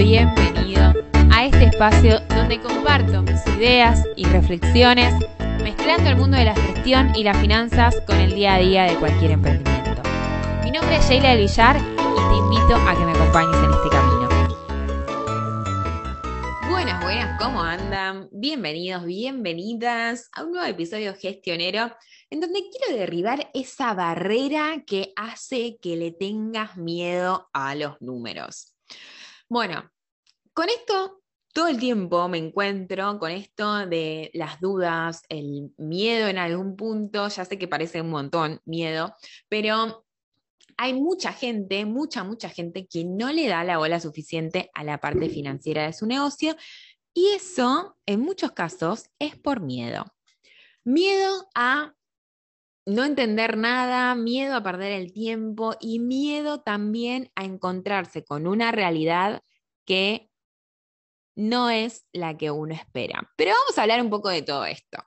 bienvenido a este espacio donde comparto mis ideas y reflexiones mezclando el mundo de la gestión y las finanzas con el día a día de cualquier emprendimiento. Mi nombre es Sheila del Villar y te invito a que me acompañes en este camino. Buenas, buenas, ¿cómo andan? Bienvenidos, bienvenidas a un nuevo episodio gestionero en donde quiero derribar esa barrera que hace que le tengas miedo a los números. Bueno, con esto todo el tiempo me encuentro con esto de las dudas, el miedo en algún punto, ya sé que parece un montón miedo, pero hay mucha gente, mucha, mucha gente que no le da la bola suficiente a la parte financiera de su negocio y eso en muchos casos es por miedo. Miedo a no entender nada, miedo a perder el tiempo y miedo también a encontrarse con una realidad que no es la que uno espera. Pero vamos a hablar un poco de todo esto.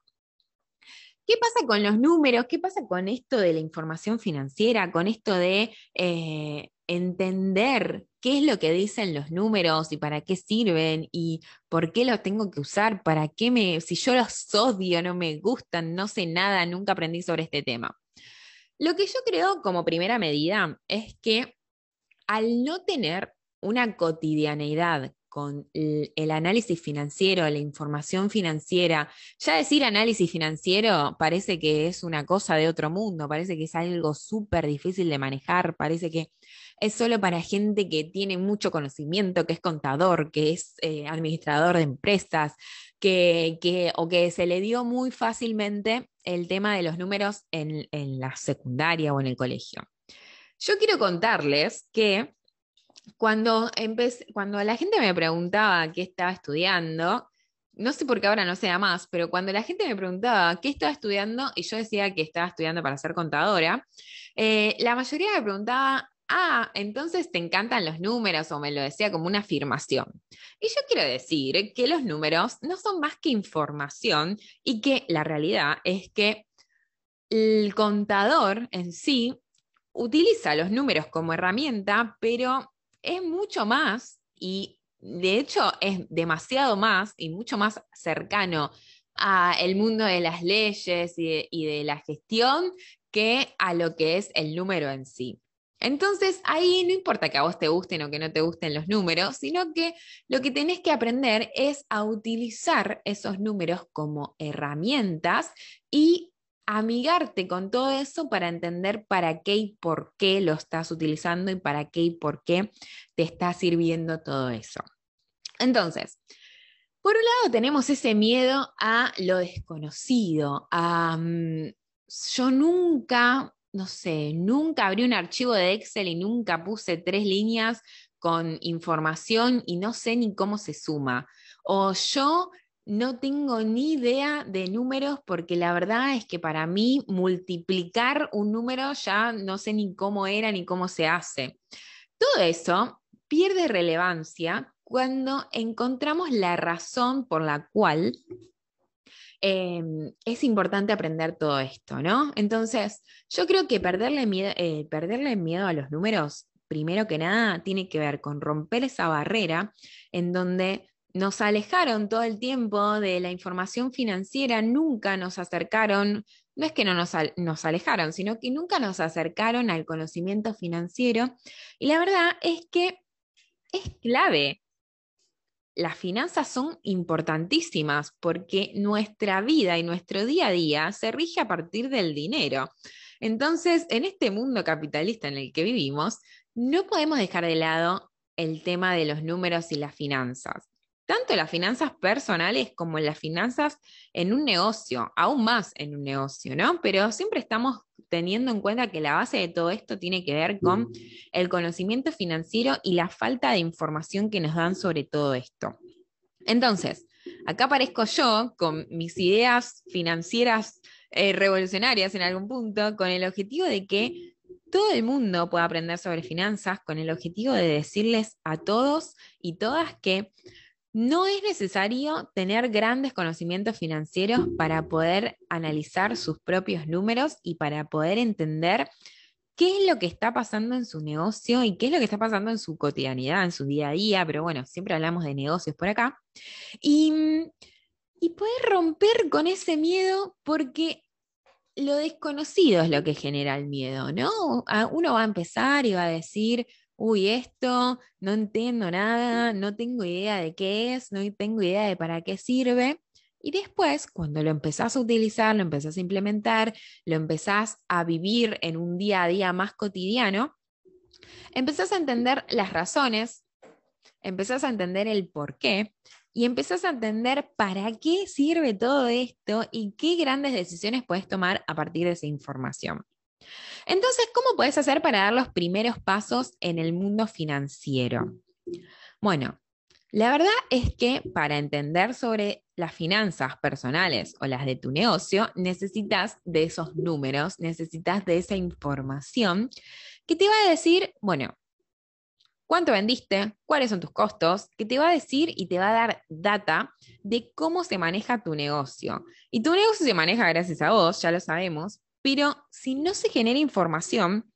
¿Qué pasa con los números? ¿Qué pasa con esto de la información financiera? Con esto de eh, entender qué es lo que dicen los números y para qué sirven y por qué los tengo que usar, para qué me, si yo los odio, no me gustan, no sé nada, nunca aprendí sobre este tema. Lo que yo creo como primera medida es que al no tener una cotidianeidad con el, análisis financiero, la información financiera. Ya decir análisis financiero parece que es una cosa de otro mundo, parece que es algo súper difícil de manejar, parece que es solo para gente que tiene mucho conocimiento, que es contador, que es eh, administrador de empresas, que, que, o que se le dio muy fácilmente el tema de los números en, en la secundaria o en el colegio. Yo quiero contarles que cuando, cuando la gente me preguntaba qué estaba estudiando, no sé por qué ahora no sea más, pero cuando la gente me preguntaba qué estaba estudiando y yo decía que estaba estudiando para ser contadora, eh, la mayoría me preguntaba, ah, entonces te encantan los números o me lo decía como una afirmación. Y yo quiero decir que los números no son más que información y que la realidad es que el contador en sí utiliza los números como herramienta, pero es mucho más y de hecho es demasiado más y mucho más cercano al mundo de las leyes y de, la gestión que a lo que es el número en sí. Entonces, ahí no importa que a vos te gusten o que no te gusten los números, sino que lo que tenés que aprender es a utilizar esos números como herramientas y amigarte con todo eso para entender para qué y por qué lo estás utilizando y para qué y por qué te está sirviendo todo eso. Entonces, por un lado tenemos ese miedo a lo desconocido, a mm, yo nunca, no sé, nunca abrí un archivo de Excel y nunca puse tres líneas con información y no sé ni cómo se suma. O yo no tengo ni idea de números porque la verdad es que para mí multiplicar un número ya no sé ni cómo era ni cómo se hace. Todo eso pierde relevancia cuando encontramos la razón por la cual em, es importante aprender todo esto, ¿no? Entonces, yo creo que perderle miedo, eh, miedo a los números, primero que nada, tiene que ver con romper esa barrera en donde nos alejaron todo el tiempo de la información financiera, nunca nos acercaron, no es que no nos, alejaron, sino que nunca nos acercaron al conocimiento financiero. Y la verdad es que es clave. Las finanzas son importantísimas porque nuestra vida y nuestro día a día se rige a partir del dinero. Entonces, en este mundo capitalista en el que vivimos, no podemos dejar de lado el tema de los números y las finanzas tanto las finanzas personales como las finanzas en un negocio, aún más en un negocio, ¿no? Pero siempre estamos teniendo en cuenta que la base de todo esto tiene que ver con el conocimiento financiero y la falta de información que nos dan sobre todo esto. Entonces, acá aparezco yo con mis ideas financieras eh, revolucionarias en algún punto, con el objetivo de que todo el mundo pueda aprender sobre finanzas, con el objetivo de decirles a todos y todas que no es necesario tener grandes conocimientos financieros para poder analizar sus propios números y para poder entender qué es lo que está pasando en su negocio y qué es lo que está pasando en su cotidianidad, en su día a día, pero bueno, siempre hablamos de negocios por acá. Y, y poder romper con ese miedo porque lo desconocido es lo que genera el miedo, ¿no? Uno va a empezar y va a decir, uy, esto no entiendo nada, no tengo idea de qué es, no tengo idea de para qué sirve. Y después, cuando lo empezás a utilizar, lo empezás a implementar, lo empezás a vivir en un día a día más cotidiano, empezás a entender las razones, empezás a entender el por qué y empezás a entender para qué sirve todo esto y qué grandes decisiones puedes tomar a partir de esa información. Entonces, ¿cómo puedes hacer para dar los primeros pasos en el mundo financiero? Bueno, la verdad es que para entender sobre las finanzas personales o las de tu negocio, necesitas de esos números, necesitas de esa información que te va a decir, bueno, cuánto vendiste, cuáles son tus costos, que te va a decir y te va a dar data de cómo se maneja tu negocio. Y tu negocio se maneja gracias a vos, ya lo sabemos, pero si no se genera información,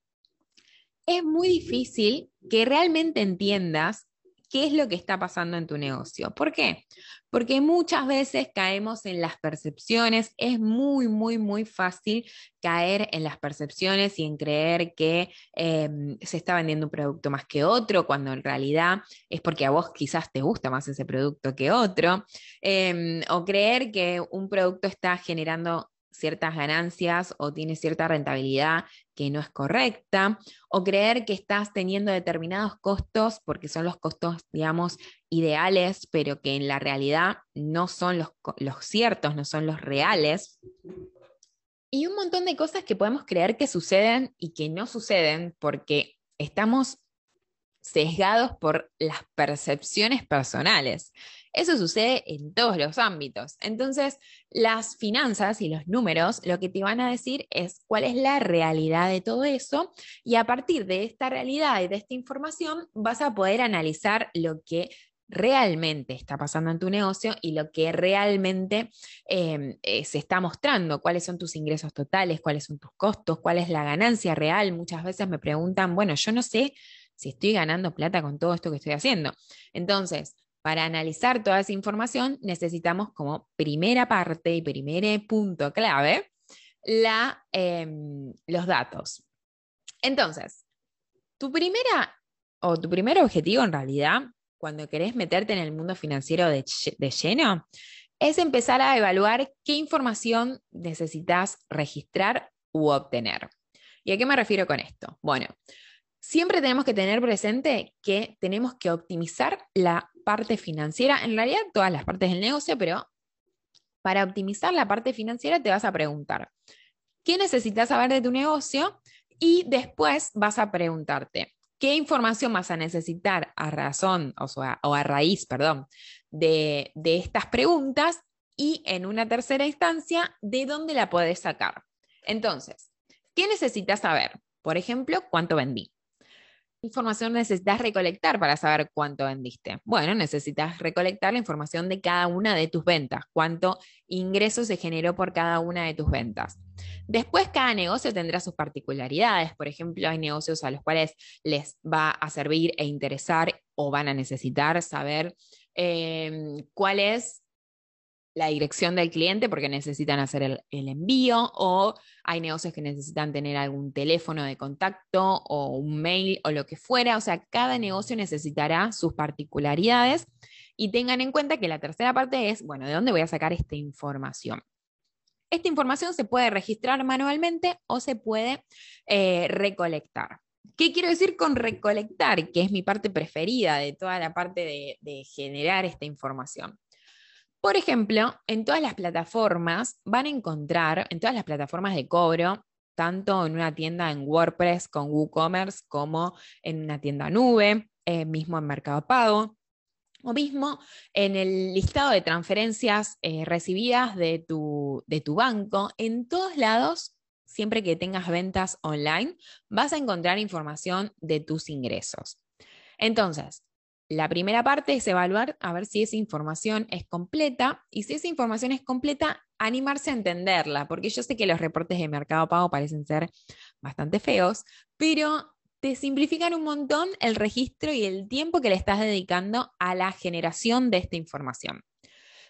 es muy difícil que realmente entiendas qué es lo que está pasando en tu negocio. ¿Por qué? Porque muchas veces caemos en las percepciones, es muy, muy, muy fácil caer en las percepciones y en creer que em, se está vendiendo un producto más que otro, cuando en realidad es porque a vos quizás te gusta más ese producto que otro, em, o creer que un producto está generando ciertas ganancias o tienes cierta rentabilidad que no es correcta, o creer que estás teniendo determinados costos porque son los costos, digamos, ideales, pero que en la realidad no son los, los ciertos, no son los reales. Y un montón de cosas que podemos creer que suceden y que no suceden porque estamos sesgados por las percepciones personales. Eso sucede en todos los ámbitos. Entonces, las finanzas y los números lo que te van a decir es cuál es la realidad de todo eso y a partir de esta realidad y de esta información vas a poder analizar lo que realmente está pasando en tu negocio y lo que realmente em, eh, se está mostrando, cuáles son tus ingresos totales, cuáles son tus costos, cuál es la ganancia real. Muchas veces me preguntan, bueno, yo no sé si estoy ganando plata con todo esto que estoy haciendo. Entonces, para analizar toda esa información, necesitamos como primera parte y primer punto clave la, em, los datos. Entonces, tu primera o tu primer objetivo en realidad, cuando querés meterte en el mundo financiero de, de lleno, es empezar a evaluar qué información necesitas registrar u obtener. ¿Y a qué me refiero con esto? Bueno, siempre tenemos que tener presente que tenemos que optimizar la parte financiera, en realidad todas las partes del negocio, pero para optimizar la parte financiera te vas a preguntar, ¿qué necesitas saber de tu negocio? Y después vas a preguntarte, ¿qué información vas a necesitar a razón o, a raíz, perdón, de, de estas preguntas? Y en una tercera instancia, ¿de dónde la puedes sacar? Entonces, ¿qué necesitas saber? Por ejemplo, ¿cuánto vendí? Información necesitas recolectar para saber cuánto vendiste? Bueno, necesitas recolectar la información de cada una de tus ventas, cuánto ingreso se generó por cada una de tus ventas. Después, cada negocio tendrá sus particularidades. Por ejemplo, hay negocios a los cuales les va a servir e interesar o van a necesitar saber eh, cuál es la dirección del cliente porque necesitan hacer el, envío o hay negocios que necesitan tener algún teléfono de contacto o un mail o lo que fuera. O sea, cada negocio necesitará sus particularidades y tengan en cuenta que la tercera parte es, bueno, ¿de dónde voy a sacar esta información? Esta información se puede registrar manualmente o se puede eh, recolectar. ¿Qué quiero decir con recolectar? Que es mi parte preferida de toda la parte de generar esta información. Por ejemplo, en todas las plataformas van a encontrar, en todas las plataformas de cobro, tanto en una tienda en WordPress con WooCommerce como en una tienda nube, eh, mismo en Mercado Pago, o mismo en el listado de transferencias eh, recibidas de tu, de tu banco, en todos lados, siempre que tengas ventas online, vas a encontrar información de tus ingresos. Entonces, la primera parte es evaluar a ver si esa información es completa y si esa información es completa, animarse a entenderla, porque yo sé que los reportes de mercado pago parecen ser bastante feos, pero te simplifican un montón el registro y el tiempo que le estás dedicando a la generación de esta información.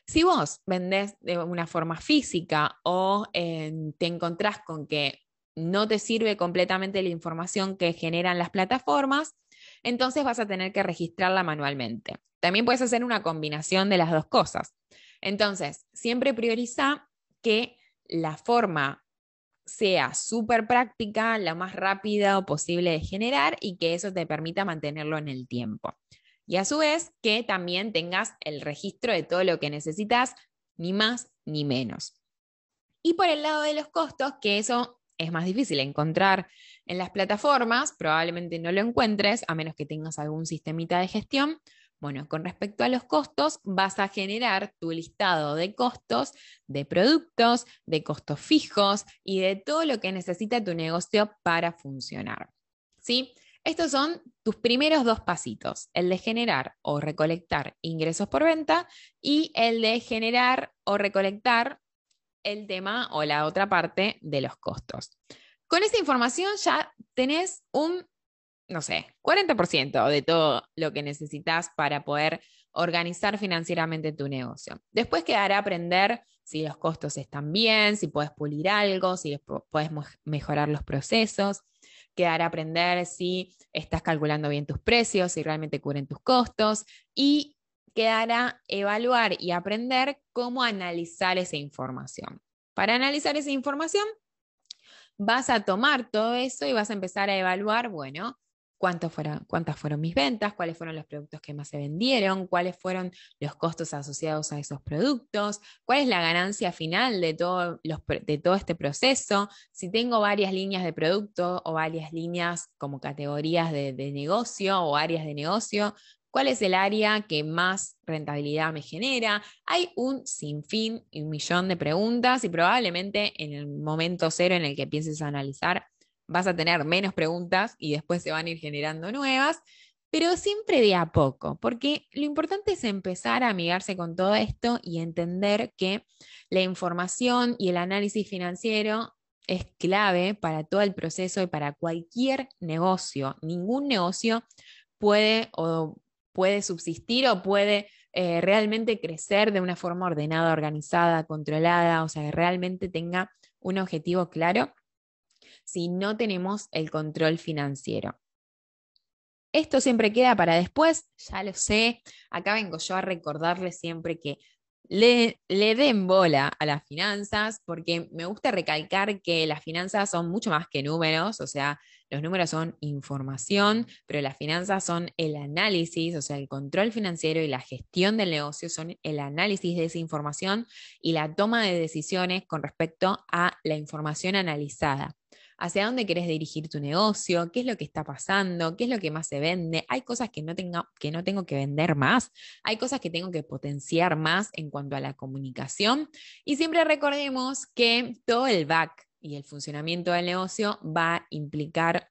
Si vos vendés de una forma física o eh, te encontrás con que no te sirve completamente la información que generan las plataformas, entonces vas a tener que registrarla manualmente. También puedes hacer una combinación de las dos cosas. Entonces, siempre prioriza que la forma sea súper práctica, la más rápida posible de generar y que eso te permita mantenerlo en el tiempo. Y a su vez, que también tengas el registro de todo lo que necesitas, ni más ni menos. Y por el lado de los costos, que eso es más difícil encontrar en las plataformas, probablemente no lo encuentres a menos que tengas algún sistemita de gestión, bueno, con respecto a los costos, vas a generar tu listado de costos de productos, de costos fijos y de todo lo que necesita tu negocio para funcionar. ¿Sí? Estos son tus primeros dos pasitos, el de generar o recolectar ingresos por venta y el de generar o recolectar el tema o la otra parte de los costos. Con esta información ya tenés un no sé, 40% de todo lo que necesitas para poder organizar financieramente tu negocio. Después quedará aprender si los costos están bien, si puedes pulir algo, si puedes mejorar los procesos. Quedará aprender si estás calculando bien tus precios, si realmente cubren tus costos. Y quedará evaluar y aprender cómo analizar esa información. Para analizar esa información, vas a tomar todo eso y vas a empezar a evaluar, bueno, fueron, cuántas fueron mis ventas, cuáles fueron los productos que más se vendieron, cuáles fueron los costos asociados a esos productos, cuál es la ganancia final de todo, de todo este proceso, si tengo varias líneas de producto o varias líneas como categorías de negocio o áreas de negocio, cuál es el área que más rentabilidad me genera. Hay un sinfín y un millón de preguntas y probablemente en el momento cero en el que empieces a analizar vas a tener menos preguntas y después se van a ir generando nuevas, pero siempre de a poco, porque lo importante es empezar a amigarse con todo esto y entender que la información y el análisis financiero es clave para todo el proceso y para cualquier negocio. Ningún negocio puede o puede subsistir o puede eh, realmente crecer de una forma ordenada, organizada, controlada, o sea, que realmente tenga un objetivo claro si no tenemos el control financiero. Esto siempre queda para después, ya lo sé, acá vengo yo a recordarles siempre que le, le, den bola a las finanzas, porque me gusta recalcar que las finanzas son mucho más que números, o sea, los números son información, pero las finanzas son el análisis, o sea, el control financiero y la gestión del negocio son el análisis de esa información y la toma de decisiones con respecto a la información analizada hacia dónde querés dirigir tu negocio, qué es lo que está pasando, qué es lo que más se vende. Hay cosas que no, que no tengo que vender más, hay cosas que tengo que potenciar más en cuanto a la comunicación. Y siempre recordemos que todo el back y el funcionamiento del negocio va a implicar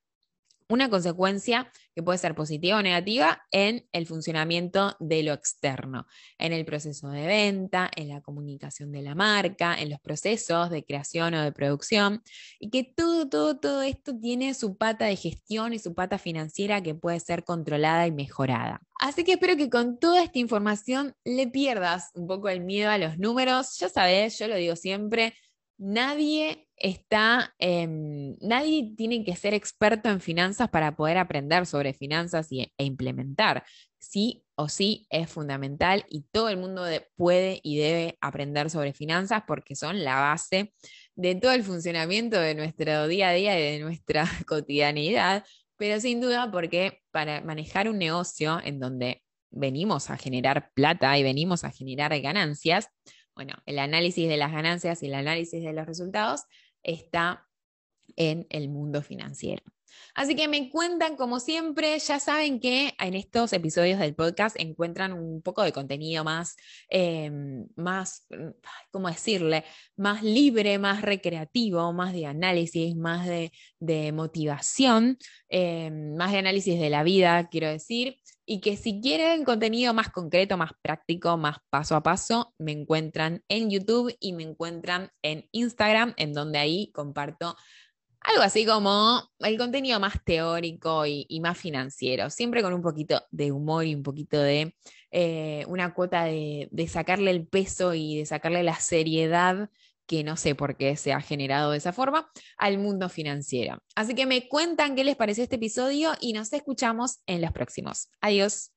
una consecuencia que puede ser positiva o negativa en el funcionamiento de lo externo, en el proceso de venta, en la comunicación de la marca, en los procesos de creación o de producción, y que todo, todo, todo esto tiene su pata de gestión y su pata financiera que puede ser controlada y mejorada. Así que espero que con toda esta información le pierdas un poco el miedo a los números. Ya sabes, yo lo digo siempre, nadie está, nadie tiene que ser experto en finanzas para poder aprender sobre finanzas y, e implementar. Sí o sí es fundamental y todo el mundo puede y debe aprender sobre finanzas porque son la base de todo el funcionamiento de nuestro día a día y de nuestra cotidianidad, pero sin duda porque para manejar un negocio en donde venimos a generar plata y venimos a generar ganancias, bueno, el análisis de las ganancias y el análisis de los resultados está en el mundo financiero. Así que me cuentan, como siempre, ya saben que en estos episodios del podcast encuentran un poco de contenido más, em, más, ¿cómo decirle? Más libre, más recreativo, más de análisis, más de, motivación, em, más de análisis de la vida, quiero decir. Y que si quieren contenido más concreto, más práctico, más paso a paso, me encuentran en YouTube y me encuentran en Instagram, en donde ahí comparto Algo así como el contenido más teórico y, más financiero, siempre con un poquito de humor y un poquito de eh, una cuota de, de sacarle el peso y de sacarle la seriedad que no sé por qué se ha generado de esa forma, al mundo financiero. Así que me cuentan qué les pareció este episodio y nos escuchamos en los próximos. Adiós.